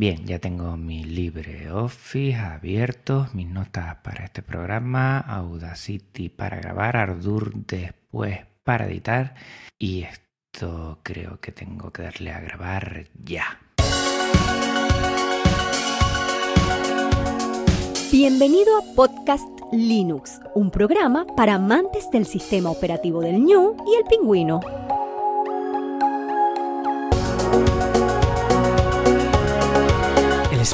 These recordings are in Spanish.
Bien, ya tengo mi LibreOffice abierto, mis notas para este programa, Audacity para grabar, Ardour después para editar y esto creo que tengo que darle a grabar ya. Bienvenido a Podcast Linux, un programa para amantes del sistema operativo del ñu y el pingüino.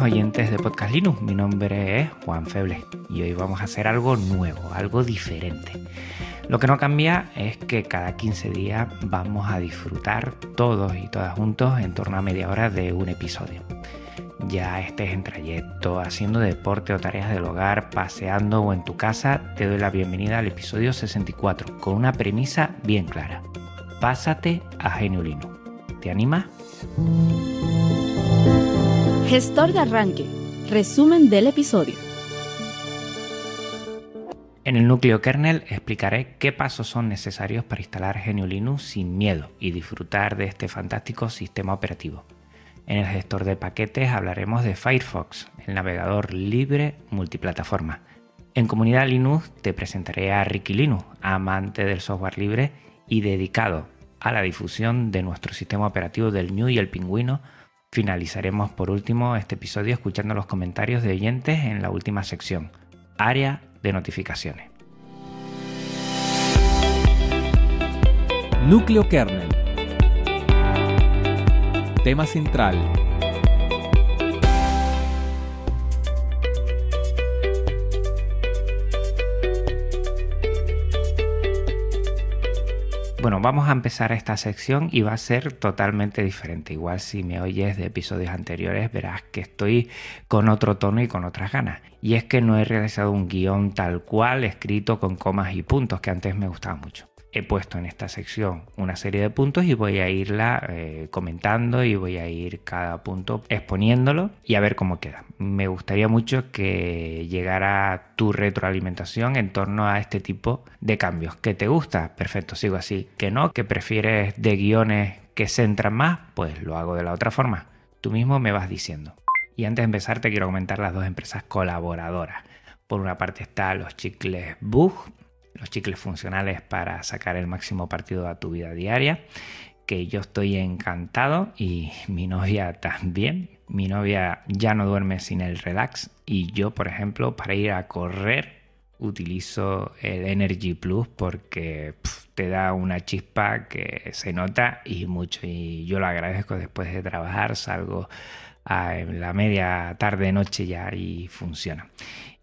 Buenas oyentes de Podcast Linux, mi nombre es Juan Feble y hoy vamos a hacer algo nuevo, algo diferente. Lo que no cambia es que cada 15 días vamos a disfrutar todos y todas juntos en torno a media hora de un episodio. Ya estés en trayecto, haciendo deporte o tareas del hogar, paseando o en tu casa, te doy la bienvenida al episodio 64 con una premisa bien clara. Pásate a Genio Linux. ¿Te animas? Gestor de arranque. Resumen del episodio. En el núcleo kernel explicaré qué pasos son necesarios para instalar GNU Linux sin miedo y disfrutar de este fantástico sistema operativo. En el gestor de paquetes hablaremos de Firefox, el navegador libre multiplataforma. En Comunidad Linux te presentaré a Ricky Linux, amante del software libre y dedicado a la difusión de nuestro sistema operativo del New y el Pingüino. Finalizaremos por último este episodio escuchando los comentarios de oyentes en la última sección, área de notificaciones. Núcleo kernel. Tema central. Bueno, vamos a empezar esta sección y va a ser totalmente diferente. Igual si me oyes de episodios anteriores verás que estoy con otro tono y con otras ganas. Y es que no he realizado un guion tal cual escrito con comas y puntos que antes me gustaba mucho he puesto en esta sección una serie de puntos y voy a irla eh, comentando y voy a ir cada punto exponiéndolo y a ver cómo queda. Me gustaría mucho que llegara tu retroalimentación en torno a este tipo de cambios. ¿Que te gusta? Perfecto, sigo así. ¿Que no? ¿Que prefieres de guiones que centran más? Pues lo hago de la otra forma. Tú mismo me vas diciendo. Y antes de empezar te quiero comentar las dos empresas colaboradoras. Por una parte está los chicles Bug, los chicles funcionales para sacar el máximo partido a tu vida diaria, que yo estoy encantado y mi novia también. Mi novia ya no duerme sin el relax y yo, por ejemplo, para ir a correr utilizo el Energy Plus porque te da una chispa que se nota y mucho y yo lo agradezco después de trabajar, salgo a la media tarde noche ya y funciona.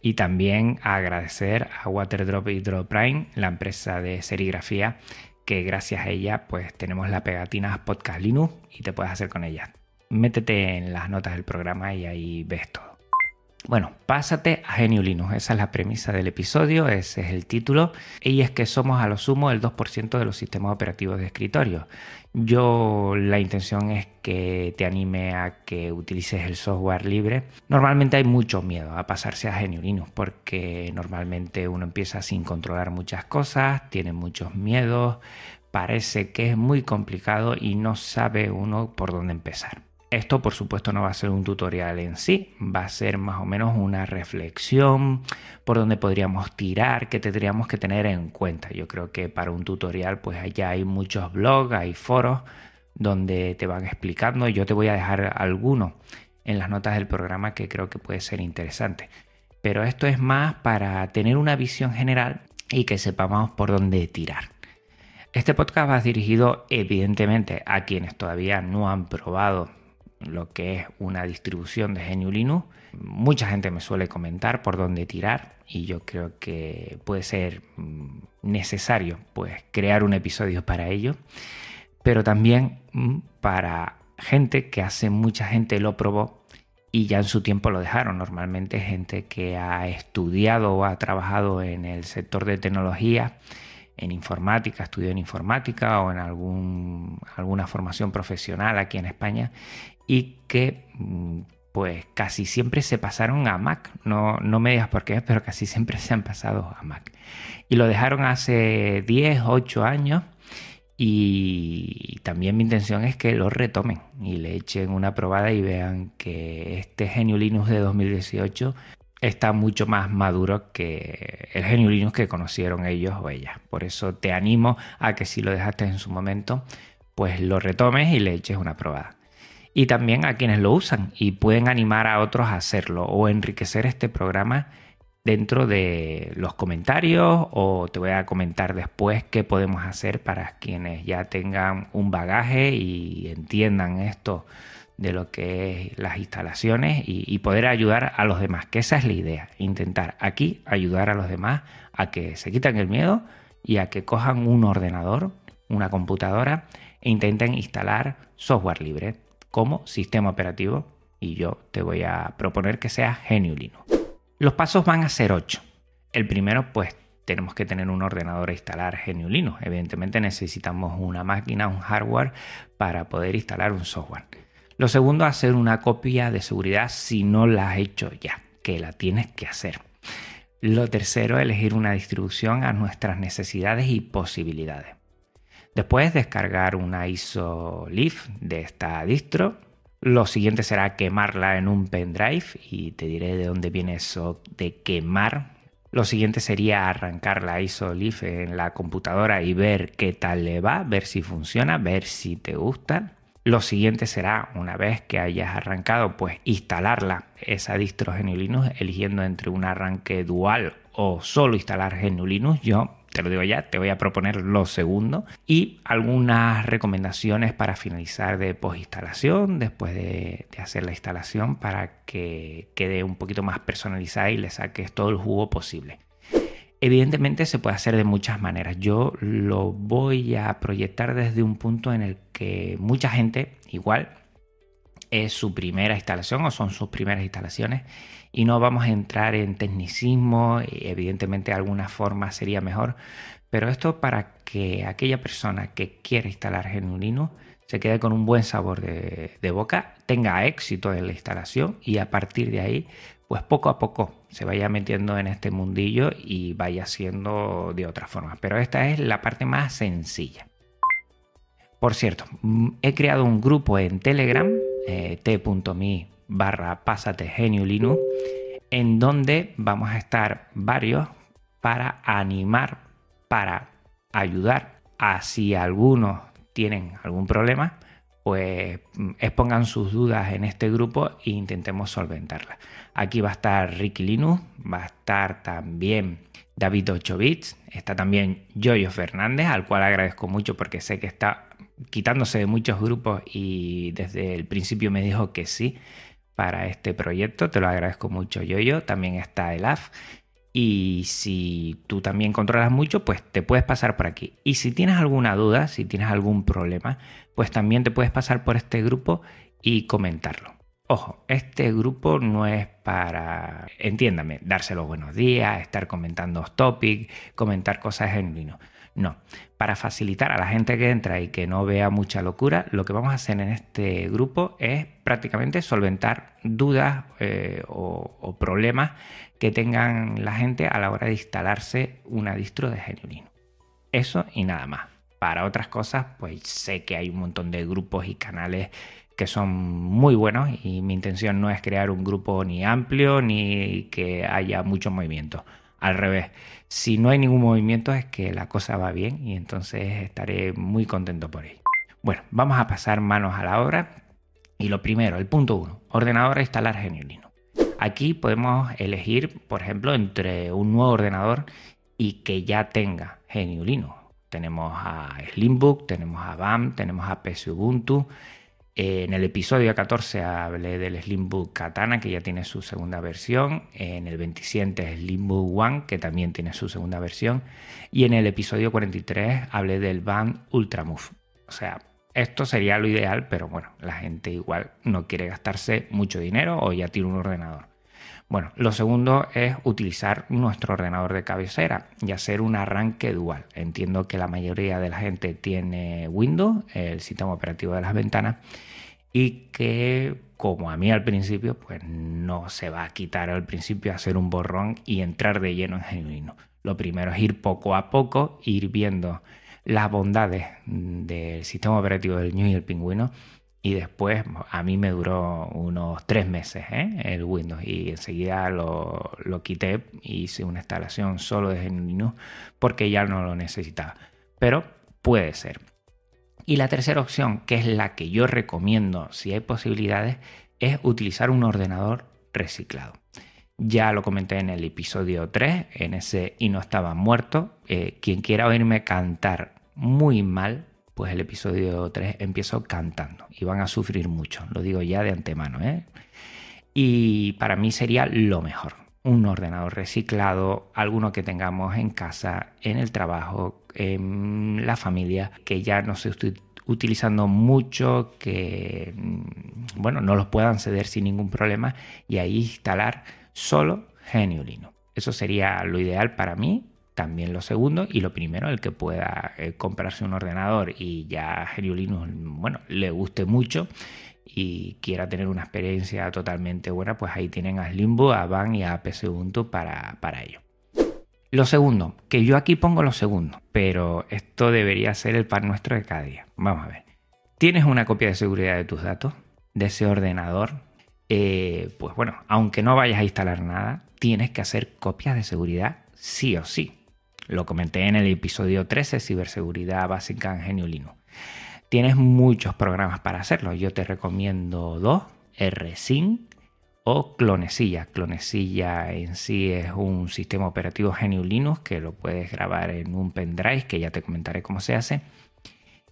Y también agradecer a Waterdrop y Prime, la empresa de serigrafía, que gracias a ella pues tenemos la pegatina Podcast Linux y te puedes hacer con ella. Métete en las notas del programa y ahí ves todo. Bueno, pásate a Genio Linux, esa es la premisa del episodio, ese es el título, y es que somos a lo sumo el 2% de los sistemas operativos de escritorio. Yo la intención es que te anime a que utilices el software libre. Normalmente hay mucho miedo a pasarse a Genio Linux porque normalmente uno empieza sin controlar muchas cosas, tiene muchos miedos, parece que es muy complicado y no sabe uno por dónde empezar. Esto por supuesto no va a ser un tutorial en sí, va a ser más o menos una reflexión por donde podríamos tirar, que tendríamos que tener en cuenta. Yo creo que para un tutorial pues allá hay muchos blogs, hay foros donde te van explicando. Yo te voy a dejar alguno en las notas del programa que creo que puede ser interesante. Pero esto es más para tener una visión general y que sepamos por dónde tirar. Este podcast va dirigido evidentemente a quienes todavía no han probado lo que es una distribución de GNU Linux. Mucha gente me suele comentar por dónde tirar y yo creo que puede ser mm, necesario pues crear un episodio para ello, pero también mm, para gente que hace mucha gente lo probó y ya en su tiempo lo dejaron. Normalmente gente que ha estudiado o ha trabajado en el sector de tecnología, en informática, estudió en informática o en algún, alguna formación profesional aquí en España y que mm, pues casi siempre se pasaron a Mac. No, no me digas por qué, pero casi siempre se han pasado a Mac. Y lo dejaron hace 10, 8 años y también mi intención es que lo retomen y le echen una probada y vean que este Genio Linux de 2018 está mucho más maduro que el Genio Linux que conocieron ellos o ellas. Por eso te animo a que si lo dejaste en su momento, pues lo retomes y le eches una probada. Y también a quienes lo usan y pueden animar a otros a hacerlo o enriquecer este programa dentro de los comentarios o te voy a comentar después qué podemos hacer para quienes ya tengan un bagaje y entiendan esto de lo que es las instalaciones y, poder ayudar a los demás, que esa es la idea, intentar aquí ayudar a los demás a que se quiten el miedo y a que cojan un ordenador, una computadora e intenten instalar software libre como sistema operativo y yo te voy a proponer que sea GNU Linux. Los pasos van a ser ocho. El primero, pues tenemos que tener un ordenador e instalar GNU Linux. Evidentemente necesitamos una máquina, un hardware para poder instalar un software. Lo segundo, hacer una copia de seguridad si no la has hecho ya, que la tienes que hacer. Lo tercero, elegir una distribución a nuestras necesidades y posibilidades. Después, descargar una ISO de esta distro lo siguiente será quemarla en un pendrive y te diré de dónde viene eso de quemar. Lo siguiente sería arrancar la ISO en la computadora y ver qué tal le va, ver si funciona, ver si te gusta. Lo siguiente será, una vez que hayas arrancado, pues instalarla, esa distro GNU Linux, eligiendo entre un arranque dual o solo instalar GNU Linux. Yo te lo digo ya, te voy a proponer lo segundo y algunas recomendaciones para finalizar de postinstalación después de, hacer la instalación para que quede un poquito más personalizada y le saques todo el jugo posible. Evidentemente se puede hacer de muchas maneras. Yo lo voy a proyectar desde un punto en el que mucha gente, igual, es su primera instalación o son sus primeras instalaciones y no vamos a entrar en tecnicismo, evidentemente de alguna forma sería mejor, pero esto para que aquella persona que quiere instalar GNU se quede con un buen sabor de, boca, tenga éxito en la instalación y a partir de ahí, pues poco a poco se vaya metiendo en este mundillo y vaya haciendo de otra forma. Pero esta es la parte más sencilla. Por cierto, mm, he creado un grupo en Telegram, eh, barra Pásate Genio Linux, en donde vamos a estar varios para animar, para ayudar a si algunos tienen algún problema, pues mm, expongan sus dudas en este grupo e intentemos solventarlas. Aquí va a estar Ricky Linux, va a estar también David 8 bits, está también Yoyo Fernández, al cual agradezco mucho porque sé que está quitándose de muchos grupos y desde el principio me dijo que sí para este proyecto. Te lo agradezco mucho, yo También está el AF. Y si tú también controlas mucho, pues te puedes pasar por aquí. Y si tienes alguna duda, si tienes algún problema, pues también te puedes pasar por este grupo y comentarlo. Ojo, este grupo no es para, entiéndame, darse los buenos días, estar comentando topics, comentar cosas en vino. No, para facilitar a la gente que entra y que no vea mucha locura, lo que vamos a hacer en este grupo es prácticamente solventar dudas eh, o, problemas que tengan la gente a la hora de instalarse una distro de Genuino. Eso y nada más. Para otras cosas, pues sé que hay un montón de grupos y canales que son muy buenos y mi intención no es crear un grupo ni amplio ni que haya mucho movimiento al revés. Si no hay ningún movimiento es que la cosa va bien y entonces estaré muy contento por ello. Bueno, vamos a pasar manos a la obra. Y lo primero, el punto 1, ordenador a instalar GNU Aquí podemos elegir, por ejemplo, entre un nuevo ordenador y que ya tenga GNU Tenemos a Slimbook, tenemos a BAM, tenemos a PC Ubuntu en el episodio 14 hablé del Slimbook Katana, que ya tiene su segunda versión. En el 27 Slimbook One, que también tiene su segunda versión. Y en el episodio 43 hablé del Band Ultramove. O sea, esto sería lo ideal, pero bueno, la gente igual no quiere gastarse mucho dinero o ya tiene un ordenador. Bueno, lo segundo es utilizar nuestro ordenador de cabecera y hacer un arranque dual. Entiendo que la mayoría de la gente tiene Windows, el sistema operativo de las ventanas, y que como a mí al principio, pues no se va a quitar al principio hacer un borrón y entrar de lleno en genuino. Lo primero es ir poco a poco, ir viendo las bondades del sistema operativo del New y el pingüino y después a mí me duró unos tres meses ¿eh? el Windows y enseguida lo, lo quité y hice una instalación solo de GNU porque ya no lo necesitaba. Pero puede ser. Y la tercera opción, que es la que yo recomiendo si hay posibilidades, es utilizar un ordenador reciclado. Ya lo comenté en el episodio 3, en ese y no estaba muerto. Eh, quien quiera oírme cantar muy mal, pues el episodio 3 empiezo cantando y van a sufrir mucho, lo digo ya de antemano. ¿eh? Y para mí sería lo mejor, un ordenador reciclado, alguno que tengamos en casa, en el trabajo, en la familia, que ya no se esté utilizando mucho, que mm, bueno, no los puedan ceder sin ningún problema y ahí instalar solo Linux. Eso sería lo ideal para mí también lo segundo y lo primero, el que pueda eh, comprarse un ordenador y ya GNU Linux, bueno, le guste mucho y quiera tener una experiencia totalmente buena, pues ahí tienen a Slimbo, a Van y a PC Ubuntu para, para ello. Lo segundo, que yo aquí pongo lo segundo, pero esto debería ser el pan nuestro de cada día. Vamos a ver. ¿Tienes una copia de seguridad de tus datos? De ese ordenador. Eh, pues bueno, aunque no vayas a instalar nada, tienes que hacer copias de seguridad sí o sí. Lo comenté en el episodio 13, ciberseguridad básica en Genio Linux. Tienes muchos programas para hacerlo. Yo te recomiendo dos, RSync o Clonecilla. Clonecilla en sí es un sistema operativo GNU Linux que lo puedes grabar en un pendrive, que ya te comentaré cómo se hace,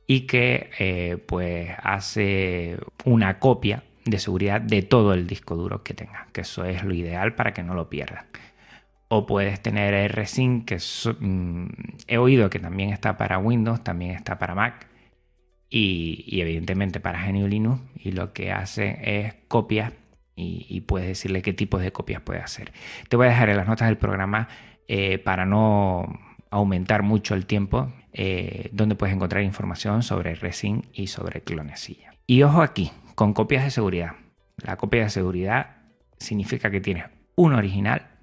y que eh, pues hace una copia de seguridad de todo el disco duro que tengas, que eso es lo ideal para que no lo pierdas o puedes tener RSync, que mm, he oído que también está para Windows, también está para Mac y, evidentemente para GNU Linux. Y lo que hace es copias y, puedes decirle qué tipos de copias puede hacer. Te voy a dejar en las notas del programa eh, para no aumentar mucho el tiempo, eh, donde puedes encontrar información sobre RSync y sobre clonecilla. Y ojo aquí, con copias de seguridad. La copia de seguridad significa que tienes un original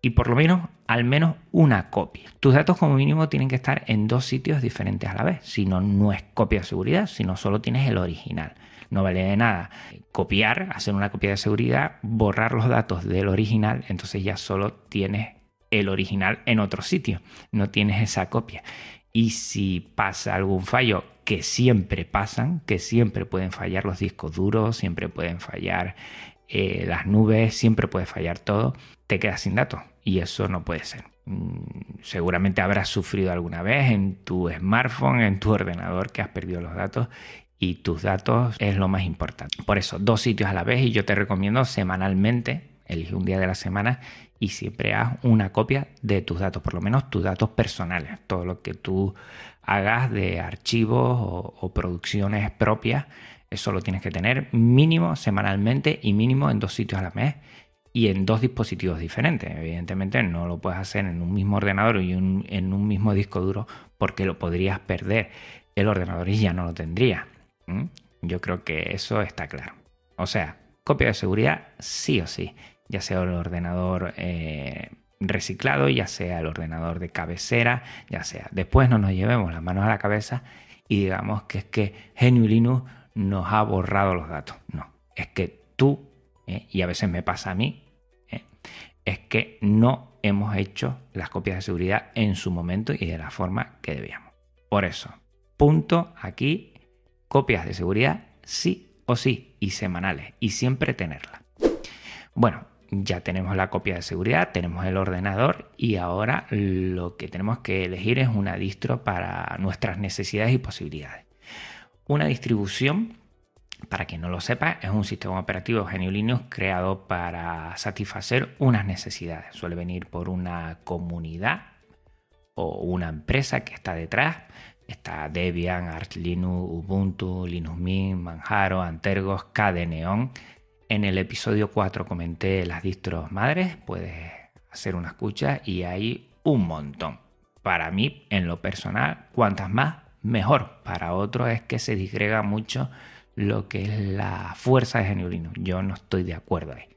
y por lo menos al menos una copia. Tus datos como mínimo tienen que estar en dos sitios diferentes a la vez, si no, no es copia de seguridad, sino solo tienes el original. No vale de nada copiar, hacer una copia de seguridad, borrar los datos del original, entonces ya solo tienes el original en otro sitio, no tienes esa copia. Y si pasa algún fallo, que siempre pasan, que siempre pueden fallar los discos duros, siempre pueden fallar eh, las nubes, siempre puede fallar todo, te quedas sin datos y eso no puede ser. Mm, seguramente habrás sufrido alguna vez en tu smartphone, en tu ordenador que has perdido los datos y tus datos es lo más importante. Por eso, dos sitios a la vez y yo te recomiendo semanalmente, elige un día de la semana y siempre haz una copia de tus datos, por lo menos tus datos personales, todo lo que tú hagas de archivos o, producciones propias eso lo tienes que tener mínimo semanalmente y mínimo en dos sitios a la vez y en dos dispositivos diferentes. Evidentemente no lo puedes hacer en un mismo ordenador y en un mismo disco duro porque lo podrías perder. El ordenador y ya no lo tendría. Yo creo que eso está claro. O sea, copia de seguridad sí o sí, ya sea el ordenador eh, reciclado, ya sea el ordenador de cabecera, ya sea. Después no nos llevemos las manos a la cabeza y digamos que es que GNU Linux nos ha borrado los datos. No, es que tú, ¿eh? y a veces me pasa a mí, ¿eh? es que no hemos hecho las copias de seguridad en su momento y de la forma que debíamos. Por eso, punto aquí, copias de seguridad sí o sí, y semanales, y siempre tenerla. Bueno, ya tenemos la copia de seguridad, tenemos el ordenador y ahora lo que tenemos que elegir es una distro para nuestras necesidades y posibilidades. Una distribución, para quien no lo sepa, es un sistema operativo GNU Linux creado para satisfacer unas necesidades. Suele venir por una comunidad o una empresa que está detrás. Está Debian, Arch Linux, Ubuntu, Linux Mint, Manjaro, Antergos, KDE En el episodio 4 comenté las distros madres, puedes hacer una escucha y hay un montón. Para mí, en lo personal, cuantas más, mejor. Para otros es que se disgrega mucho lo que es la fuerza de GNU Linux. Yo no estoy de acuerdo ahí.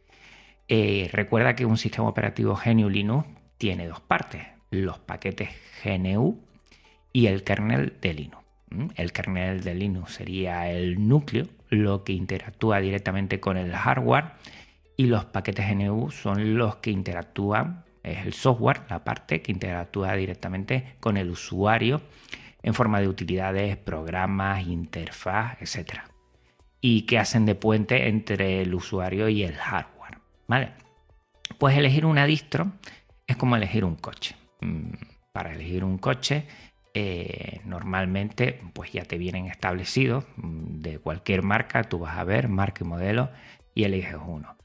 Eh, recuerda que un sistema operativo GNU Linux tiene dos partes, los paquetes GNU y el kernel de Linux. El kernel de Linux sería el núcleo, lo que interactúa directamente con el hardware y los paquetes GNU son los que interactúan, es el software, la parte que interactúa directamente con el usuario en forma de utilidades, programas, interfaz, etc. Y que hacen de puente entre el usuario y el hardware. ¿Vale? Pues elegir una distro es como elegir un coche. Mm, para elegir un coche, eh, normalmente pues ya te vienen establecidos mm, de cualquier marca, tú vas a ver marca y modelo y eliges uno.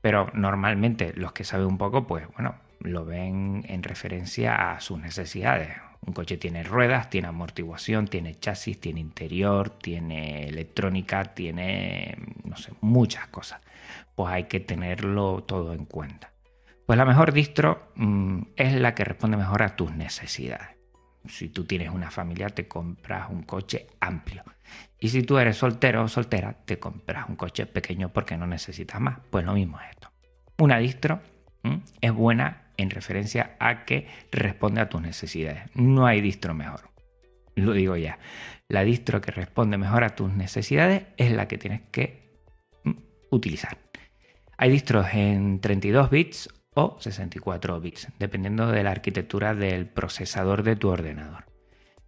Pero normalmente los que saben un poco, pues bueno, lo ven en referencia a sus necesidades. Un coche tiene ruedas, tiene amortiguación, tiene chasis, tiene interior, tiene electrónica, tiene, no sé, muchas cosas. Pues hay que tenerlo todo en cuenta. Pues la mejor distro mm, es la que responde mejor a tus necesidades. Si tú tienes una familia, te compras un coche amplio. Y si tú eres soltero o soltera, te compras un coche pequeño porque no necesitas más. Pues lo mismo es esto. Una distro es buena en referencia a que responde a tus necesidades. No hay distro mejor. Lo digo ya. La distro que responde mejor a tus necesidades es la que tienes que utilizar. Hay distros en 32 bits o 64 bits, dependiendo de la arquitectura del procesador de tu ordenador.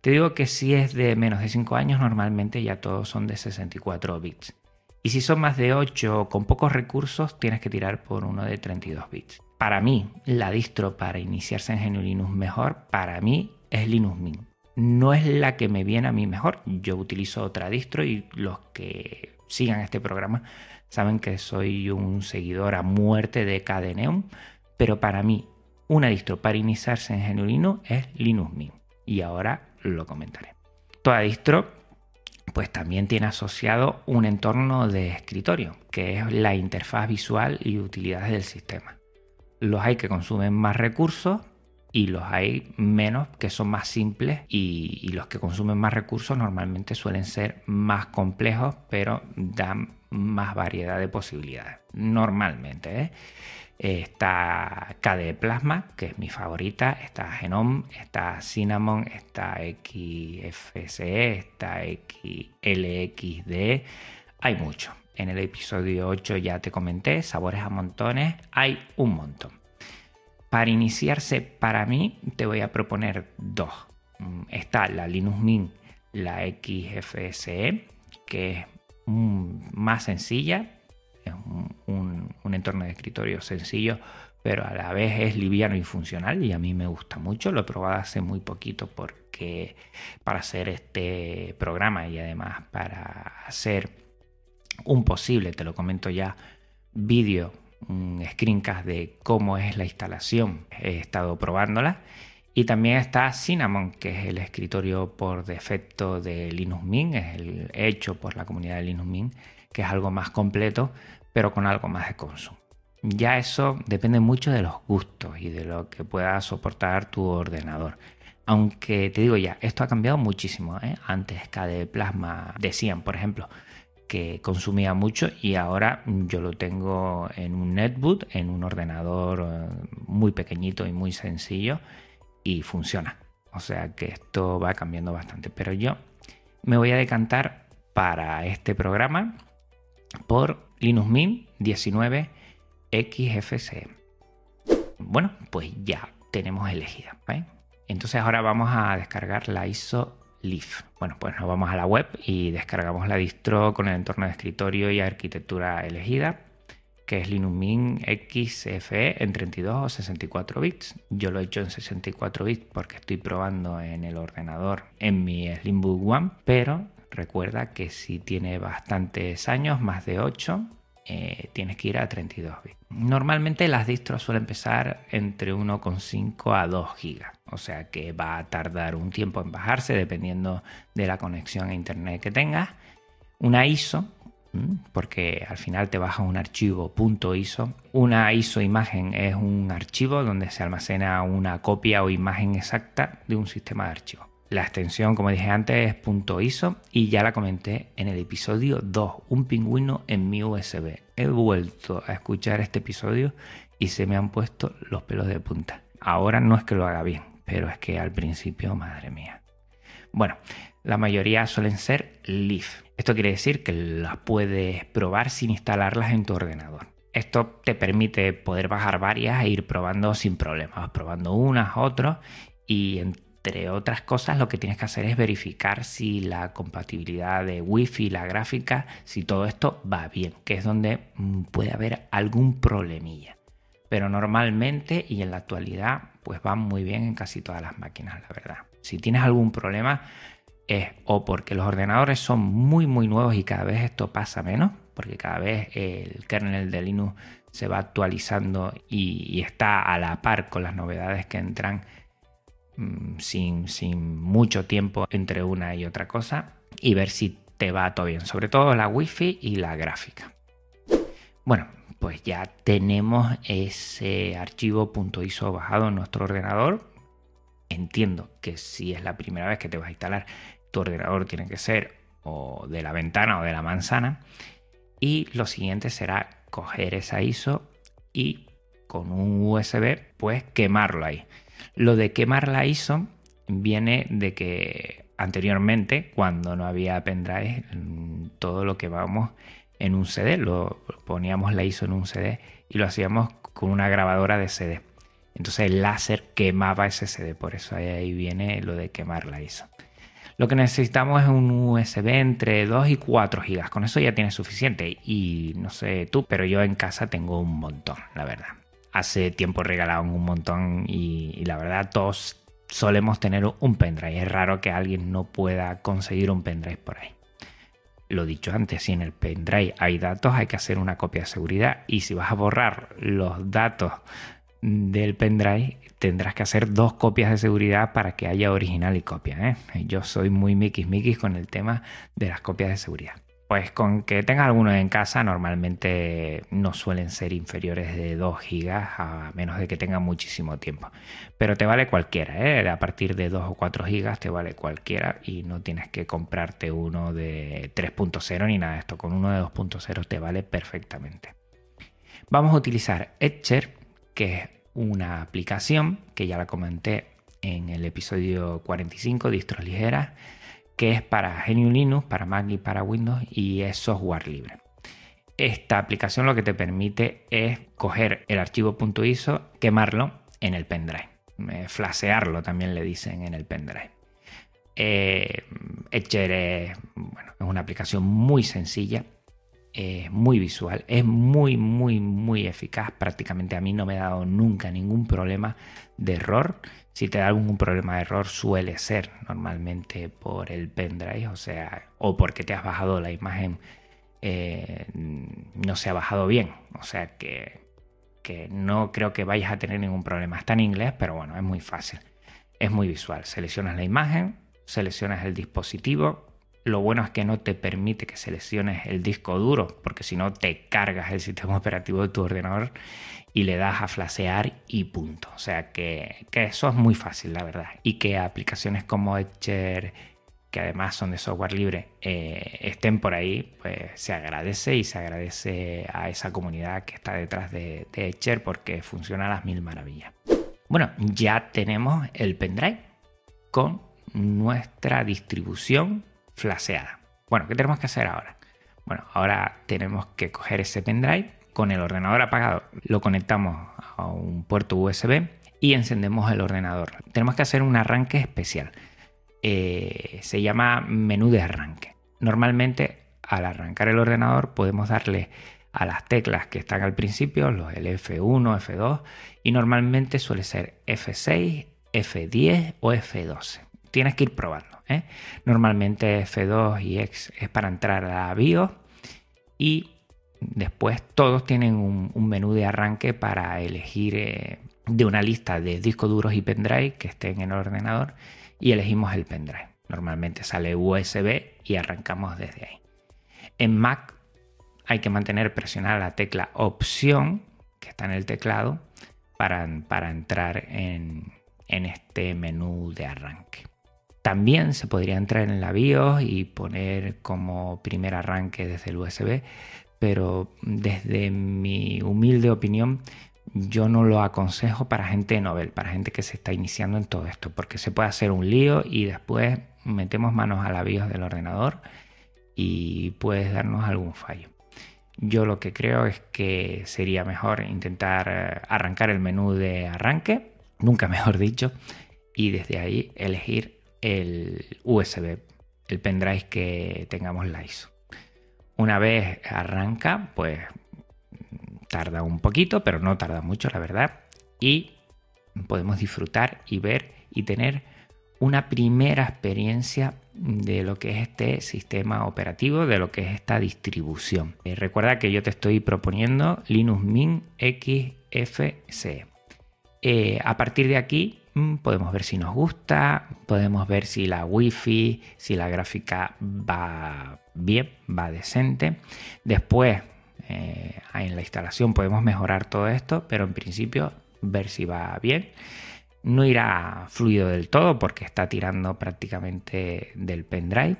Te digo que si es de menos de 5 años, normalmente ya todos son de 64 bits. Y si son más de 8 con pocos recursos, tienes que tirar por uno de 32 bits. Para mí, la distro para iniciarse en GNU Linux mejor, para mí es Linux Mint. No es la que me viene a mí mejor. Yo utilizo otra distro y los que sigan este programa saben que soy un seguidor a muerte de KDE pero para mí una distro para iniciarse en GNU Linux es Linux Mint. Y ahora lo comentaré. Toda distro pues también tiene asociado un entorno de escritorio, que es la interfaz visual y utilidades del sistema los hay que consumen más recursos y los hay menos que son más simples y, los que consumen más recursos normalmente suelen ser más complejos pero dan más variedad de posibilidades normalmente ¿eh? está KDE Plasma que es mi favorita está Genome está Cinnamon está XFCE está XLXD hay muchos en el episodio 8 ya te comenté, sabores a montones, hay un montón. Para iniciarse, para mí, te voy a proponer dos. Mm, está la Linux Mint, la XFSE, que es más sencilla, es un, un entorno de escritorio sencillo, pero a la vez es liviano y funcional y a mí me gusta mucho. Lo he probado hace muy poquito porque para hacer este programa y además para hacer un posible, te lo comento ya, vídeo, un screencast de cómo es la instalación. He estado probándola. Y también está Cinnamon, que es el escritorio por defecto de Linux Mint, es el hecho por la comunidad de Linux Mint, que es algo más completo, pero con algo más de consumo. Ya eso depende mucho de los gustos y de lo que pueda soportar tu ordenador. Aunque te digo ya, esto ha cambiado muchísimo. ¿eh? Antes KDE Plasma decían, por ejemplo, que consumía mucho y ahora yo lo tengo en un netbook, en un ordenador eh, muy pequeñito y muy sencillo y funciona. O sea que esto va cambiando bastante. Pero yo me voy a decantar para este programa por Linux Mint 19 XFCE. Bueno, pues ya tenemos elegida. Entonces ahora vamos a descargar la ISO Leaf. Bueno, pues nos vamos a la web y descargamos la distro con el entorno de escritorio y arquitectura elegida, que es Linux Mint XFE en 32 o 64 bits. Yo lo he hecho en 64 bits porque estoy probando en el ordenador en mi Slimbook One, pero recuerda que si tiene bastantes años, más de 8, eh, tienes que ir a 32 bits. Normalmente las distros suelen empezar entre 1,5 a 2 gigas, o sea que va a tardar un tiempo en bajarse dependiendo de la conexión a internet que tengas. Una ISO, porque al final te baja un archivo .iso. Una ISO imagen es un archivo donde se almacena una copia o imagen exacta de un sistema de archivos. La extensión, como dije antes, es .iso y ya la comenté en el episodio 2, un pingüino en mi USB. He vuelto a escuchar este episodio y se me han puesto los pelos de punta. Ahora no es que lo haga bien, pero es que al principio, madre mía. Bueno, la mayoría suelen ser Leaf. Esto quiere decir que las puedes probar sin instalarlas en tu ordenador. Esto te permite poder bajar varias e ir probando sin problemas, probando unas, otras y entre otras cosas lo que tienes que hacer es verificar si la compatibilidad de Wi-Fi, la gráfica, si todo esto va bien, que es donde mm, puede haber algún problemilla. Pero normalmente y en la actualidad pues van muy bien en casi todas las máquinas, la verdad. Si tienes algún problema, es o porque los ordenadores son muy muy nuevos y cada vez esto pasa menos, porque cada vez el kernel de Linux se va actualizando y, está a la par con las novedades que entran mm, sin, sin, mucho tiempo entre una y otra cosa y ver si te va todo bien, sobre todo la wifi y la gráfica. Bueno, pues ya tenemos ese archivo .iso bajado en nuestro ordenador. Entiendo que si es la primera vez que te vas a instalar tu ordenador tiene que ser o de la ventana o de la manzana. Y lo siguiente será coger esa ISO y con un USB pues quemarlo ahí. Lo de quemar la ISO viene de que anteriormente cuando no había pendrive todo lo quemábamos en un CD, lo poníamos la ISO en un CD y lo hacíamos con una grabadora de CD. Entonces el láser quemaba ese CD, por eso ahí viene lo de quemar la ISO. Lo que necesitamos es un USB entre 2 y 4 GB. Con eso ya tienes suficiente. Y no sé tú, pero yo en casa tengo un montón, la verdad. Hace tiempo regalaban un montón y, la verdad todos solemos tener un pendrive. Es raro que alguien no pueda conseguir un pendrive por ahí. Lo dicho antes, si en el pendrive hay datos, hay que hacer una copia de seguridad. Y si vas a borrar los datos del pendrive, tendrás que hacer dos copias de seguridad para que haya original y copia. ¿eh? Yo soy muy mikis mikis con el tema de las copias de seguridad. Pues con que tengas alguno en casa, normalmente no suelen ser inferiores de 2 GB, a menos de que tenga muchísimo tiempo. Pero te vale cualquiera, ¿eh? a partir de 2 o 4 GB te vale cualquiera y no tienes que comprarte uno de 3.0 ni nada de esto. Con uno de 2.0 te vale perfectamente. Vamos a utilizar Etcher, que es una aplicación que ya la comenté en el episodio 45, distros ligeras, que es para GNU Linux, para Mac y para Windows y es software libre. Esta aplicación lo que te permite es coger el archivo .iso, quemarlo en el pendrive, eh, flasearlo también le dicen en el pendrive. Eh, Etcher es una aplicación muy sencilla es muy visual, es muy, muy, muy eficaz. Prácticamente a mí no me ha dado nunca ningún problema de error. Si te da algún problema de error suele ser normalmente por el pendrive, o sea, o porque te has bajado la imagen, eh, no se ha bajado bien. O sea que, que no creo que vayas a tener ningún problema. Está en inglés, pero bueno, es muy fácil. Es muy visual. Seleccionas la imagen, seleccionas el dispositivo, lo bueno es que no te permite que selecciones el disco duro, porque si no te cargas el sistema operativo de tu ordenador y le das a flashear y punto. O sea que, eso es muy fácil, la verdad. Y que aplicaciones como Etcher, que además son de software libre, eh, estén por ahí, pues se agradece y se agradece a esa comunidad que está detrás de, de Etcher porque funciona a las mil maravillas. Bueno, ya tenemos el pendrive con nuestra distribución flaseada. Bueno, ¿qué tenemos que hacer ahora? Bueno, ahora tenemos que coger ese pendrive con el ordenador apagado, lo conectamos a un puerto USB y encendemos el ordenador. Tenemos que hacer un arranque especial. Eh, se llama menú de arranque. Normalmente al arrancar el ordenador podemos darle a las teclas que están al principio, los F1, F2, y normalmente suele ser F6, F10 o F12. Tienes que ir probando. ¿eh? Normalmente F2 y X es para entrar a BIOS y Después todos tienen un, menú de arranque para elegir eh, de una lista de discos duros y pendrive que estén en el ordenador y elegimos el pendrive. Normalmente sale USB y arrancamos desde ahí. En Mac hay que mantener presionada la tecla opción que está en el teclado para, para entrar en, en este menú de arranque. También se podría entrar en la BIOS y poner como primer arranque desde el USB, pero desde mi humilde opinión yo no lo aconsejo para gente de Nobel, para gente que se está iniciando en todo esto, porque se puede hacer un lío y después metemos manos a la BIOS del ordenador y puedes darnos algún fallo. Yo lo que creo es que sería mejor intentar eh, arrancar el menú de arranque, nunca mejor dicho, y desde ahí elegir el USB, el pendrive que tengamos la ISO. Una vez arranca, pues tarda un poquito, pero no tarda mucho, la verdad, y podemos disfrutar y ver y tener una primera experiencia de lo que es este sistema operativo, de lo que es esta distribución. Eh, recuerda que yo te estoy proponiendo Linux Mint XFCE. Eh, a partir de aquí podemos ver si nos gusta, podemos ver si la wifi, si la gráfica va bien, va decente. Después eh, en la instalación podemos mejorar todo esto, pero en principio ver si va bien. No irá fluido del todo porque está tirando prácticamente del pendrive,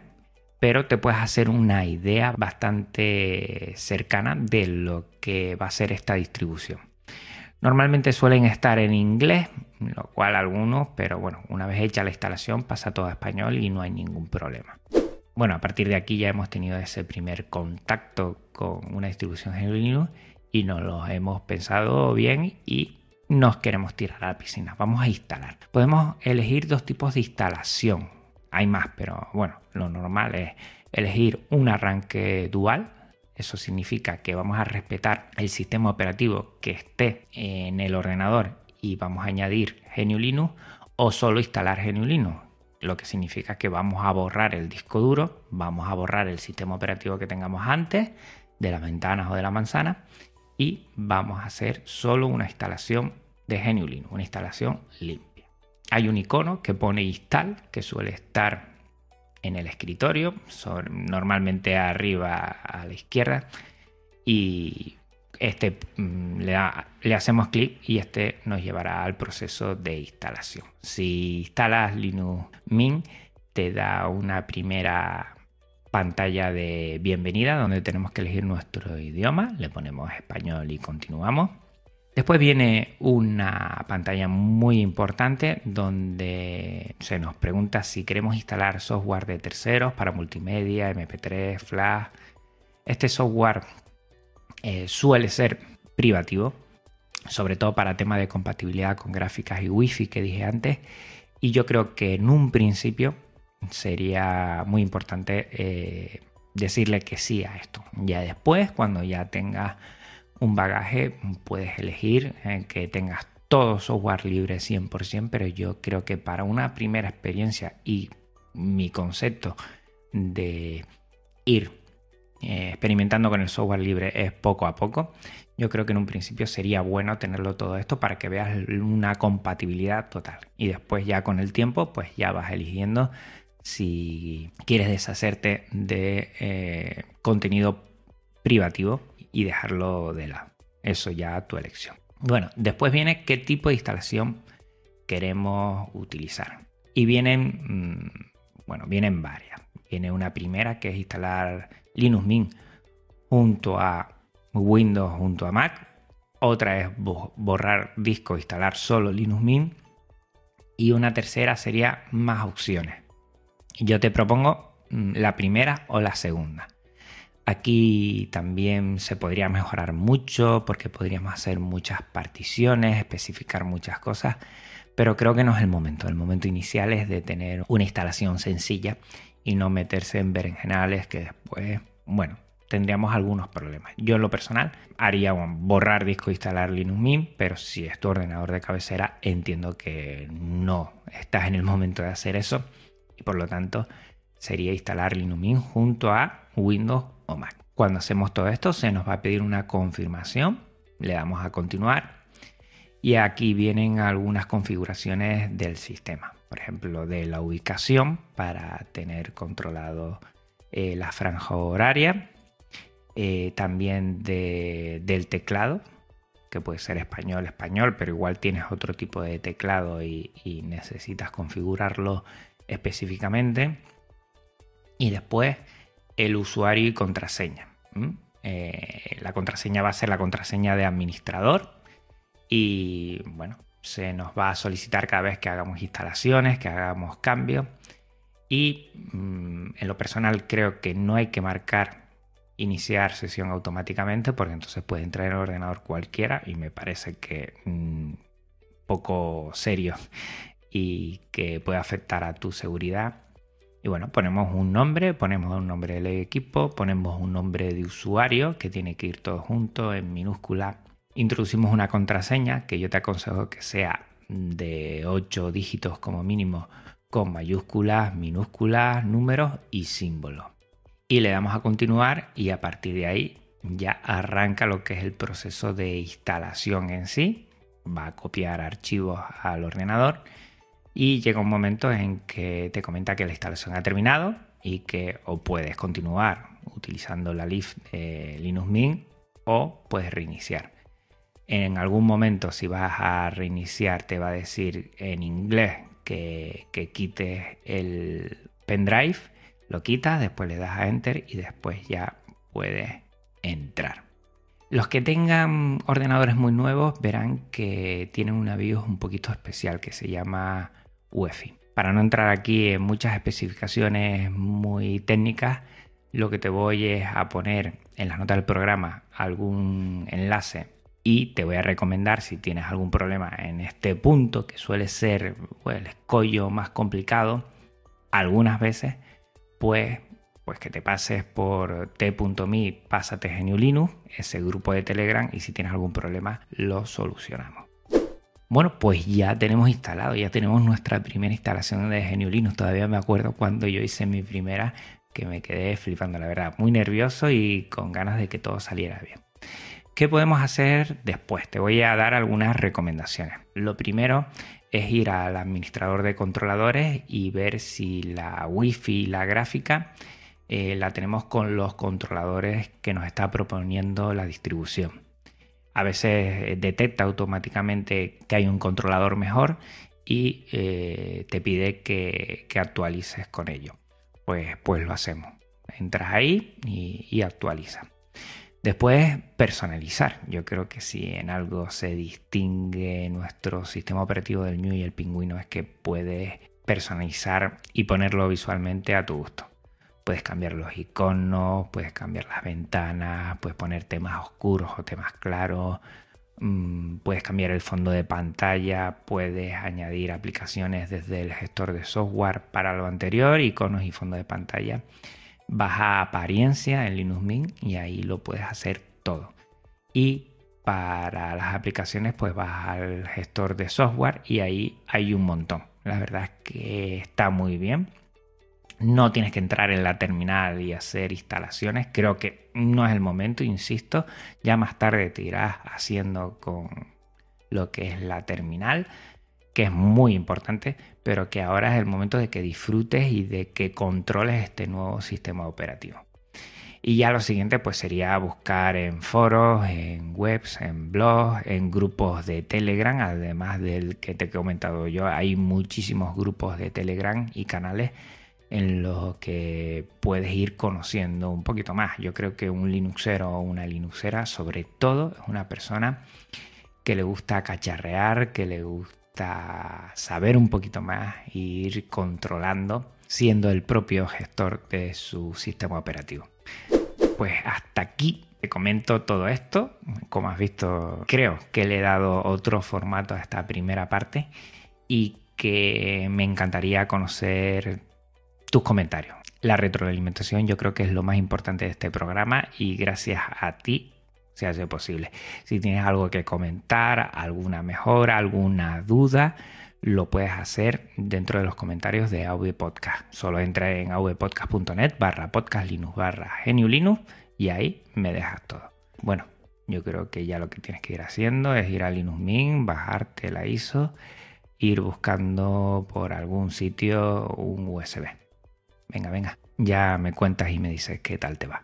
pero te puedes hacer una idea bastante cercana de lo que va a ser esta distribución. Normalmente suelen estar en inglés, lo cual algunos, pero bueno, una vez hecha la instalación pasa todo a español y no hay ningún problema. Bueno, a partir de aquí ya hemos tenido ese primer contacto con una distribución GNU Linux y nos lo hemos pensado bien y nos queremos tirar a la piscina. Vamos a instalar. Podemos elegir dos tipos de instalación. Hay más, pero bueno, lo normal es elegir un arranque dual. Eso significa que vamos a respetar el sistema operativo que esté en el ordenador y vamos a añadir GNU Linux o solo instalar GNU Linux. Lo que significa que vamos a borrar el disco duro, vamos a borrar el sistema operativo que tengamos antes de las ventanas o de la manzana y vamos a hacer solo una instalación de GNU Linux, una instalación limpia. Hay un icono que pone install que suele estar en el escritorio, normalmente arriba a la izquierda y este mm, le, le, hacemos clic y este nos llevará al proceso de instalación. Si instalas Linux Mint te da una primera pantalla de bienvenida donde tenemos que elegir nuestro idioma, le ponemos español y continuamos. Después viene una pantalla muy importante donde se nos pregunta si queremos instalar software de terceros para multimedia, MP3, Flash. Este software eh, suele ser privativo, sobre todo para temas de compatibilidad con gráficas y wifi que dije antes. Y yo creo que en un principio sería muy importante eh, decirle que sí a esto. Ya después, cuando ya tengas un bagaje, puedes elegir eh, que tengas todo software libre 100%, pero yo creo que para una primera experiencia y mi concepto de ir eh, experimentando con el software libre es poco a poco, yo creo que en un principio sería bueno tenerlo todo esto para que veas una compatibilidad total. Y después ya con el tiempo, pues ya vas eligiendo si quieres deshacerte de eh, contenido privativo y dejarlo de lado. Eso ya tu elección. Bueno, después viene qué tipo de instalación queremos utilizar. Y vienen, mm, bueno, vienen varias. Viene una primera que es instalar Linux Mint junto a Windows, junto a Mac. Otra es borrar disco, instalar solo Linux Mint. Y una tercera sería más opciones. Yo te propongo mm, la primera o la segunda. Aquí también se podría mejorar mucho porque podríamos hacer muchas particiones, especificar muchas cosas, pero creo que no es el momento. El momento inicial es de tener una instalación sencilla y no meterse en berenjenales que después, bueno, tendríamos algunos problemas. Yo en lo personal haría borrar disco e instalar Linux Mint, pero si es tu ordenador de cabecera, entiendo que no estás en el momento de hacer eso y por lo tanto sería instalar Linux Mint junto a Windows o. Cuando hacemos todo esto se nos va a pedir una confirmación, le damos a continuar y aquí vienen algunas configuraciones del sistema, por ejemplo de la ubicación para tener controlado eh, la franja horaria, eh, también del teclado, que puede ser español, español, pero igual tienes otro tipo de teclado y, necesitas configurarlo específicamente. Y después el usuario y contraseña. Eh, la contraseña va a ser la contraseña de administrador y bueno, se nos va a solicitar cada vez que hagamos instalaciones, que hagamos cambios. Y mm, en lo personal creo que no hay que marcar iniciar sesión automáticamente porque entonces puede entrar en el ordenador cualquiera y me parece que mm, poco serio y que puede afectar a tu seguridad. Y bueno, ponemos un nombre, ponemos un nombre del equipo, ponemos un nombre de usuario que tiene que ir todo junto en minúscula. Introducimos una contraseña que yo te aconsejo que sea de 8 dígitos como mínimo con mayúsculas, minúsculas, números y símbolos y le damos a continuar y a partir de ahí ya arranca lo que es el proceso de instalación en sí. Va a copiar archivos al ordenador y llega un momento en que te comenta que la instalación ha terminado y que o puedes continuar utilizando la lif de Linux Mint o puedes reiniciar. En algún momento si vas a reiniciar te va a decir en inglés que, que quites el pendrive lo quitas, después le das a Enter y después ya puedes entrar. Los que tengan ordenadores muy nuevos verán que tienen una BIOS un poquito especial que se llama UEFI. Para no entrar aquí en muchas especificaciones muy técnicas, lo que te voy es a poner en las notas del programa algún enlace y te voy a recomendar si tienes algún problema en este punto, que suele ser el escollo más complicado, algunas veces pues, pues que te pases por t.me, pásate Geniulinux, ese grupo de Telegram, y si tienes algún problema, lo solucionamos. Bueno, pues ya tenemos instalado, ya tenemos nuestra primera instalación de Geniulinux. Todavía me acuerdo cuando yo hice mi primera, que me quedé flipando, la verdad, muy nervioso y con ganas de que todo saliera bien. ¿Qué podemos hacer después? Te voy a dar algunas recomendaciones. Lo primero es ir al administrador de controladores y ver si la wifi y la gráfica eh, la tenemos con los controladores que nos está proponiendo la distribución. A veces eh, detecta automáticamente que hay un controlador mejor y eh, te pide que, actualices con ello. Pues, pues lo hacemos. Entras ahí y, y actualiza. Después, personalizar. Yo creo que si en algo se distingue nuestro sistema operativo del New y el pingüino es que puedes personalizar y ponerlo visualmente a tu gusto. Puedes cambiar los iconos, puedes cambiar las ventanas, puedes poner temas oscuros o temas claros, mm, puedes cambiar el fondo de pantalla, puedes añadir aplicaciones desde el gestor de software para lo anterior, iconos y fondo de pantalla vas a apariencia en Linux Mint y ahí lo puedes hacer todo. Y para las aplicaciones pues vas al gestor de software y ahí hay un montón. La verdad es que está muy bien. No tienes que entrar en la terminal y hacer instalaciones. Creo que no es el momento, insisto. Ya más tarde te irás haciendo con lo que es la terminal que es muy importante, pero que ahora es el momento de que disfrutes y de que controles este nuevo sistema operativo. Y ya lo siguiente pues sería buscar en foros, en webs, en blogs, en grupos de Telegram, además del que te he comentado yo, hay muchísimos grupos de Telegram y canales en los que puedes ir conociendo un poquito más. Yo creo que un Linuxero o una Linuxera sobre todo es una persona que le gusta cacharrear, que le gusta saber un poquito más e ir controlando siendo el propio gestor de su sistema operativo. Pues hasta aquí te comento todo esto. Como has visto, creo que le he dado otro formato a esta primera parte y que me encantaría conocer tus comentarios. La retroalimentación yo creo que es lo más importante de este programa y gracias a ti se hace posible. Si tienes algo que comentar, alguna mejora, alguna duda, lo puedes hacer dentro de los comentarios de AV Podcast. Solo entra en avpodcast.net barra podcast linux barra geniu linux y ahí me dejas todo. Bueno, yo creo que ya lo que tienes que ir haciendo es ir a Linux Mint, bajarte la ISO, ir buscando por algún sitio un USB. Venga, venga, ya me cuentas y me dices qué tal te va.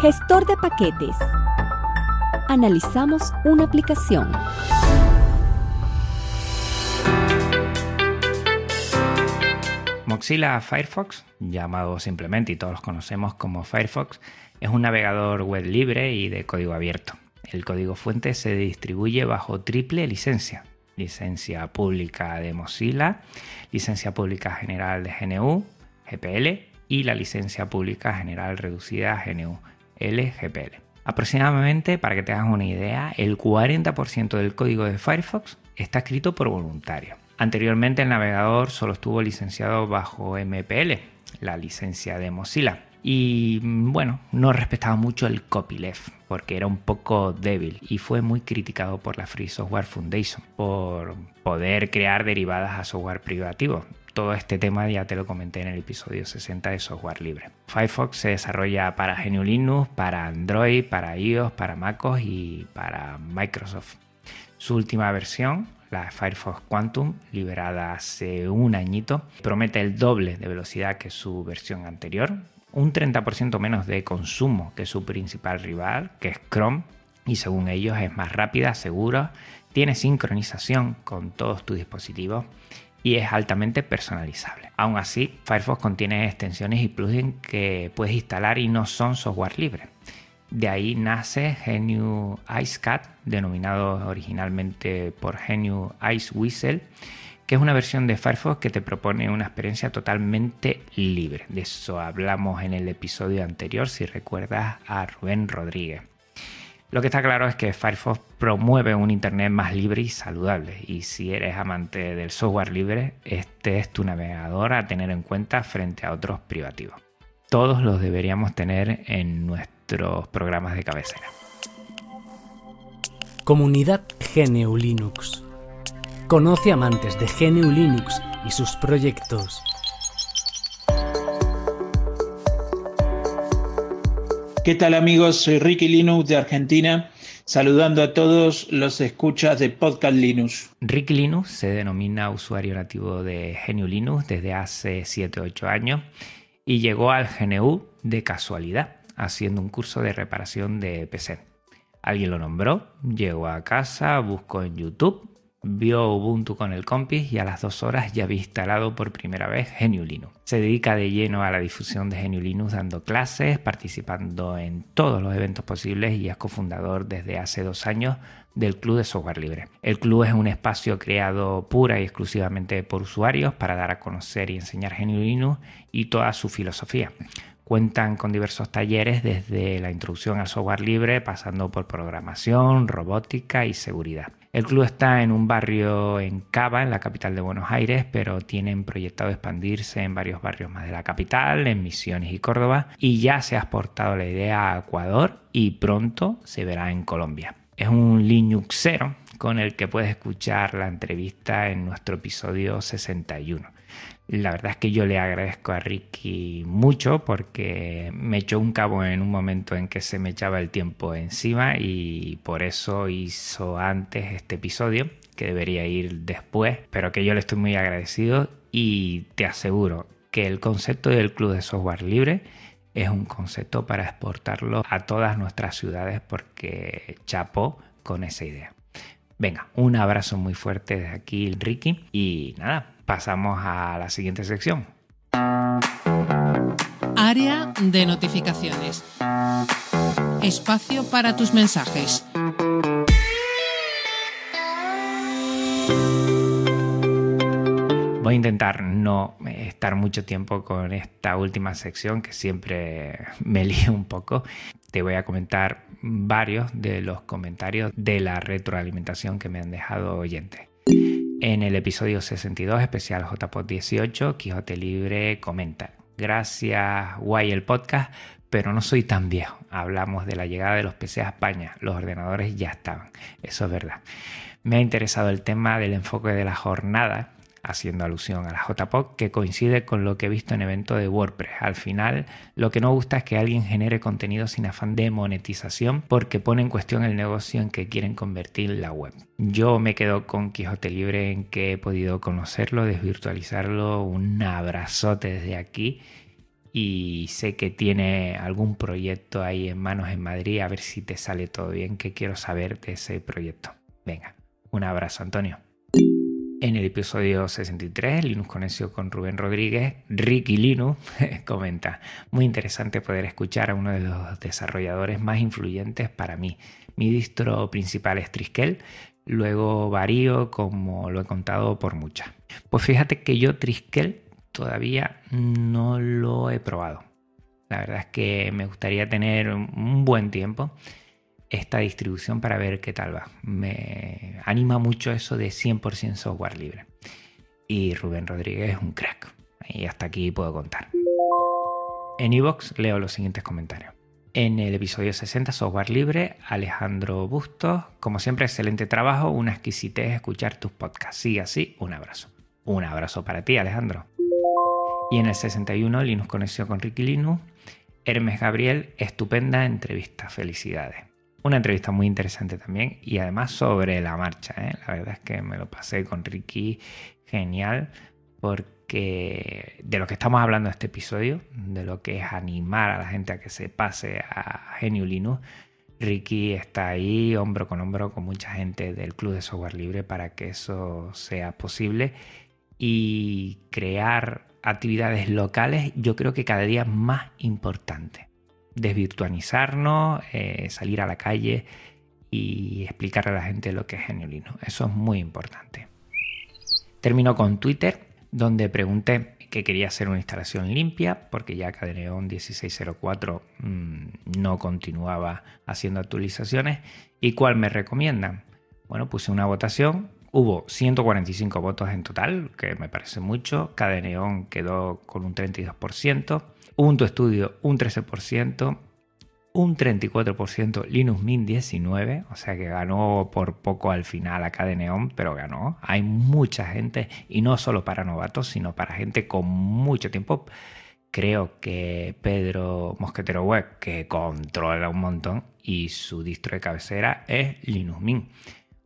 Gestor de paquetes. Analizamos una aplicación. Mozilla Firefox, llamado simplemente y todos los conocemos como Firefox, es un navegador web libre y de código abierto. El código fuente se distribuye bajo triple licencia. Licencia pública de Mozilla, licencia pública general de GNU, GPL y la licencia pública general reducida GNU, LGPL. Aproximadamente, para que te hagas una idea, el 40% del código de Firefox está escrito por voluntarios. Anteriormente el navegador solo estuvo licenciado bajo MPL, la licencia de Mozilla. Y bueno, no respetaba mucho el copyleft porque era un poco débil y fue muy criticado por la Free Software Foundation por poder crear derivadas a software privativo. Todo este tema ya te lo comenté en el episodio 60 de software libre. Firefox se desarrolla para GNU Linux, para Android, para iOS, para MacOS y para Microsoft. Su última versión, la Firefox Quantum, liberada hace un añito, promete el doble de velocidad que su versión anterior, un 30% menos de consumo que su principal rival, que es Chrome, y según ellos es más rápida, segura, tiene sincronización con todos tus dispositivos y es altamente personalizable. Aún así, Firefox contiene extensiones y plugins que puedes instalar y no son software libre. De ahí nace GNU IceCat, denominado originalmente por GNU Ice Whistle, que es una versión de Firefox que te propone una experiencia totalmente libre. De eso hablamos en el episodio anterior, si recuerdas a Rubén Rodríguez. Lo que está claro es que Firefox promueve un Internet más libre y saludable. Y si eres amante del software libre, este es tu navegador a tener en cuenta frente a otros privativos. Todos los deberíamos tener en nuestro programas de cabecera. Comunidad GNU Linux. Conoce amantes de GNU Linux y sus proyectos. ¿Qué tal amigos? Soy Ricky Linux de Argentina, saludando a todos los escuchas de Podcast Linux. Ricky Linux se denomina usuario nativo de GNU Linux desde hace 7-8 años y llegó al GNU de casualidad haciendo un curso de reparación de PC. Alguien lo nombró, llegó a casa, buscó en YouTube, vio Ubuntu con el compis y a las dos horas ya había instalado por primera vez GNU Linux. Se dedica de lleno a la difusión de GNU Linux dando clases, participando en todos los eventos posibles y es cofundador desde hace dos años del Club de Software Libre. El club es un espacio creado pura y exclusivamente por usuarios para dar a conocer y enseñar GNU Linux y toda su filosofía. Cuentan con diversos talleres desde la introducción al software libre, pasando por programación, robótica y seguridad. El club está en un barrio en Cava, en la capital de Buenos Aires, pero tienen proyectado expandirse en varios barrios más de la capital, en Misiones y Córdoba, y ya se ha exportado la idea a Ecuador y pronto se verá en Colombia. Es un Linuxero con el que puedes escuchar la entrevista en nuestro episodio 61. La verdad es que yo le agradezco a Ricky mucho porque me echó un cabo en un momento en que se me echaba el tiempo encima y por eso hizo antes este episodio, que debería ir después, pero que yo le estoy muy agradecido y te aseguro que el concepto del Club de Software Libre es un concepto para exportarlo a todas nuestras ciudades porque chapó con esa idea. Venga, un abrazo muy fuerte de aquí, Ricky, y nada, pasamos a la siguiente sección. Área de notificaciones. Espacio para tus mensajes. Voy a intentar no estar mucho tiempo con esta última sección que siempre me lío un poco. Te voy a comentar varios de los comentarios de la retroalimentación que me han dejado oyentes. En el episodio 62, especial JPod 18, Quijote Libre comenta. Gracias, guay el podcast, pero no soy tan viejo. Hablamos de la llegada de los PC a España. Los ordenadores ya estaban. Eso es verdad. Me ha interesado el tema del enfoque de la jornada. Haciendo alusión a la JPOC, que coincide con lo que he visto en eventos de WordPress. Al final, lo que no gusta es que alguien genere contenido sin afán de monetización porque pone en cuestión el negocio en que quieren convertir la web. Yo me quedo con Quijote Libre en que he podido conocerlo, desvirtualizarlo. Un abrazote desde aquí. Y sé que tiene algún proyecto ahí en manos en Madrid. A ver si te sale todo bien, que quiero saber de ese proyecto. Venga, un abrazo, Antonio. En el episodio 63, Linux Conexión con Rubén Rodríguez, Ricky Linux comenta, muy interesante poder escuchar a uno de los desarrolladores más influyentes para mí. Mi distro principal es Triskel, luego varío como lo he contado por muchas. Pues fíjate que yo Triskel todavía no lo he probado. La verdad es que me gustaría tener un buen tiempo esta distribución para ver qué tal va. Me anima mucho eso de 100% software libre. Y Rubén Rodríguez es un crack. Y hasta aquí puedo contar. En iVoox leo los siguientes comentarios. En el episodio 60, Software Libre, Alejandro Bustos, como siempre, excelente trabajo, una exquisitez escuchar tus podcasts. Sigue así, un abrazo. Un abrazo para ti, Alejandro. Y en el 61, Linux Conexión con Ricky Linux, Hermes Gabriel, estupenda entrevista, felicidades. Una entrevista muy interesante también y además sobre la marcha. ¿eh? La verdad es que me lo pasé con Ricky genial porque de lo que estamos hablando en este episodio, de lo que es animar a la gente a que se pase a Genio Linux, Ricky está ahí hombro con hombro con mucha gente del Club de Software Libre para que eso sea posible y crear actividades locales yo creo que cada día más importante desvirtualizarnos, eh, salir a la calle y explicar a la gente lo que es Geniolino. Eso es muy importante. Termino con Twitter, donde pregunté que quería hacer una instalación limpia, porque ya Cadeneon 1604 mm, no continuaba haciendo actualizaciones. ¿Y cuál me recomiendan? Bueno, puse una votación. Hubo 145 votos en total, que me parece mucho. Cadeneon quedó con un 32%. Ubuntu Studio un 13%, un 34% Linux Mint 19, o sea que ganó por poco al final acá de Neon, pero ganó. Hay mucha gente, y no solo para novatos, sino para gente con mucho tiempo. Creo que Pedro Mosquetero Web, que controla un montón, y su distro de cabecera es Linux Mint.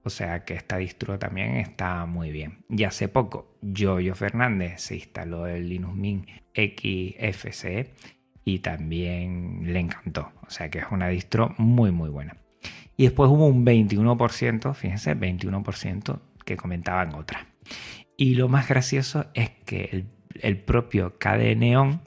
O sea que esta distro también está muy bien. Y hace poco, Yoyo Fernández se instaló el Linux Mint XFCE y también le encantó. O sea que es una distro muy muy buena. Y después hubo un 21%, fíjense, 21% que comentaban otra. Y lo más gracioso es que el, el propio KD Neon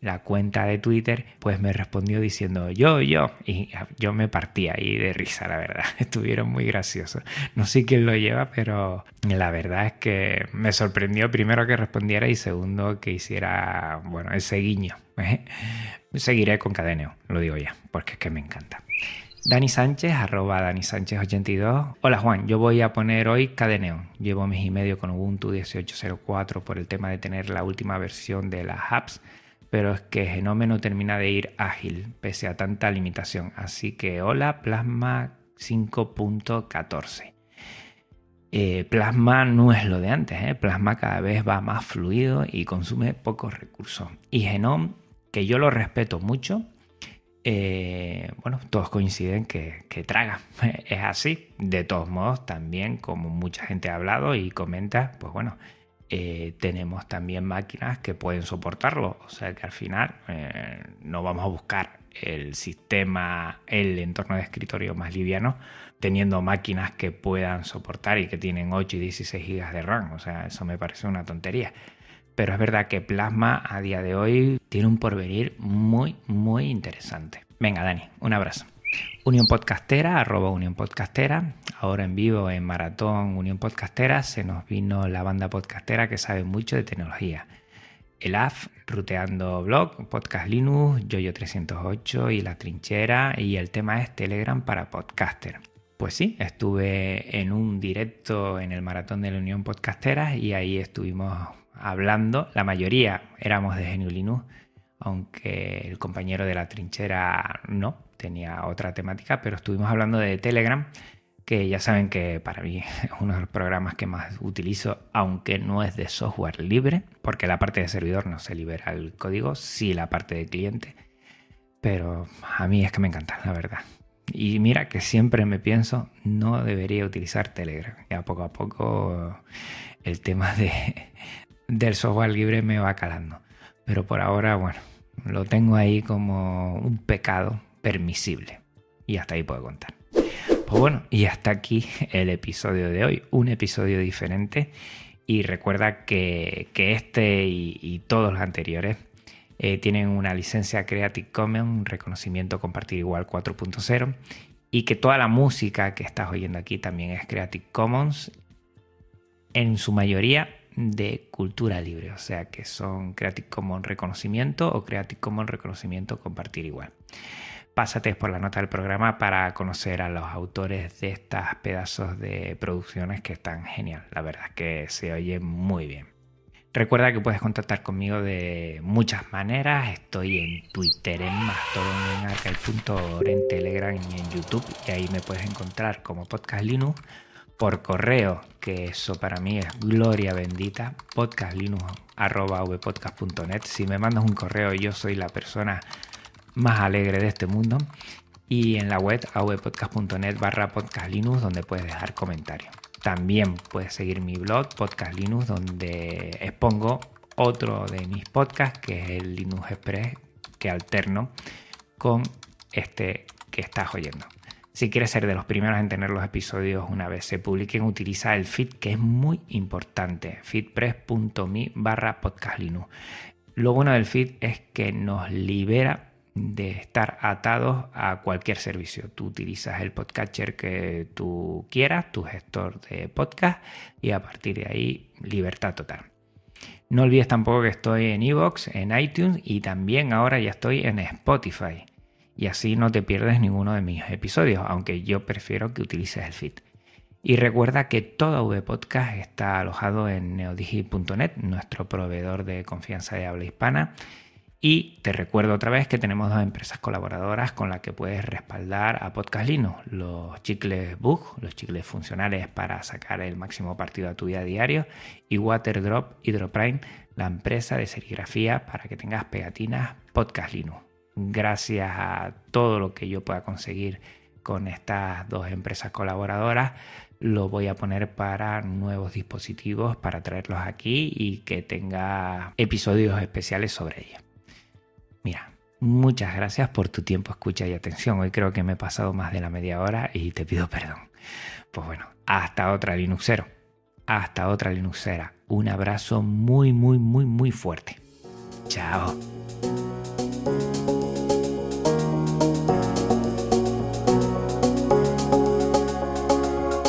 la cuenta de Twitter, pues me respondió diciendo yo, yo. Y yo me partí ahí de risa, la verdad. Estuvieron muy graciosos. No sé quién lo lleva, pero la verdad es que me sorprendió primero que respondiera y segundo que hiciera, bueno, ese guiño. ¿eh? Seguiré con Cadeneo, lo digo ya, porque es que me encanta. Dani Sánchez, arroba Dani Sánchez 82. Hola Juan, yo voy a poner hoy Cadeneo. Llevo mes y medio con Ubuntu 18.04 por el tema de tener la última versión de las apps pero es que Genome no termina de ir ágil pese a tanta limitación. Así que hola Plasma 5.14. Eh, Plasma no es lo de antes, ¿eh? Plasma cada vez va más fluido y consume pocos recursos. Y Genome, que yo lo respeto mucho, eh, bueno, todos coinciden que, que, traga. Es así. De todos modos, también como mucha gente ha hablado y comenta, pues bueno, eh, tenemos también máquinas que pueden soportarlo. O sea que al final eh, no vamos a buscar el sistema, el entorno de escritorio más liviano, teniendo máquinas que puedan soportar y que tienen 8 y 16 GB de RAM. O sea, eso me parece una tontería. Pero es verdad que Plasma a día de hoy tiene un porvenir muy, muy interesante. Venga, Dani, un abrazo. Unión Podcastera, arroba Unión Podcastera. Ahora en vivo en Maratón Unión Podcastera se nos vino la banda podcastera que sabe mucho de tecnología. El AF, Ruteando Blog, Podcast Linux, Yoyo 308 y La Trinchera. Y el tema es Telegram para podcaster. Pues sí, estuve en un directo en el Maratón de la Unión Podcastera y ahí estuvimos hablando. La mayoría éramos de Genio Linux, aunque el compañero de La Trinchera no tenía otra temática, pero estuvimos hablando de Telegram que ya saben que para mí es uno de los programas que más utilizo, aunque no es de software libre, porque la parte de servidor no se libera el código, sí la parte de cliente, pero a mí es que me encanta, la verdad. Y mira que siempre me pienso, no debería utilizar Telegram. Ya poco a poco el tema de, del software libre me va calando. Pero por ahora, bueno, lo tengo ahí como un pecado permisible. Y hasta ahí puedo contar. Pues bueno, y hasta aquí el episodio de hoy. Un episodio diferente. Y recuerda que, este y, todos los anteriores eh, tienen una licencia Creative Commons, reconocimiento compartir igual 4.0. Y que toda la música que estás oyendo aquí también es Creative Commons. En su mayoría de cultura libre, o sea que son Creative Commons reconocimiento o Creative Commons reconocimiento compartir igual. Pásate por la nota del programa para conocer a los autores de estos pedazos de producciones que están genial. La verdad es que se oye muy bien. Recuerda que puedes contactar conmigo de muchas maneras. Estoy en Twitter, en Mastodon, en en Telegram y en YouTube. Y ahí me puedes encontrar como Podcast Linux por correo, que eso para mí es gloria bendita, podcastlinux.vpodcast.net. Si me mandas un correo, yo soy la persona más alegre de este mundo. Y en la web avpodcast.net barra podcastlinux, donde puedes dejar comentarios. También puedes seguir mi blog, Podcast Linux, donde expongo otro de mis podcasts, que es el Linux Express, que alterno con este que estás oyendo. Si quieres ser de los primeros en tener los episodios una vez se publiquen, utiliza el feed que es muy importante, feedpress.me barra podcastlinux. Lo bueno del feed es que nos libera de estar atados a cualquier servicio. Tú utilizas el podcatcher que tú quieras, tu gestor de podcast y a partir de ahí libertad total. No olvides tampoco que estoy en Evox, en iTunes y también ahora ya estoy en Spotify y así no te pierdes ninguno de mis episodios, aunque yo prefiero que utilices el feed. Y recuerda que todo VPodcast está alojado en neodigi.net, nuestro proveedor de confianza de habla hispana. Y te recuerdo otra vez que tenemos dos empresas colaboradoras con las que puedes respaldar a Podcast Linux, los chicles Bug, los chicles funcionales para sacar el máximo partido a tu vida diario, y Waterdrop Hydroprime, la empresa de serigrafía para que tengas pegatinas Podcast Linux gracias a todo lo que yo pueda conseguir con estas dos empresas colaboradoras, lo voy a poner para nuevos dispositivos, para traerlos aquí y que tenga episodios especiales sobre ellos. Mira, muchas gracias por tu tiempo, escucha y atención. Hoy creo que me he pasado más de la media hora y te pido perdón. Pues bueno, hasta otra Linuxero. Hasta otra Linuxera. Un abrazo muy, muy, muy, muy fuerte. Chao.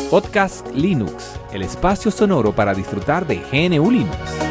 Podcast Linux, el espacio sonoro para disfrutar de GNU Linux.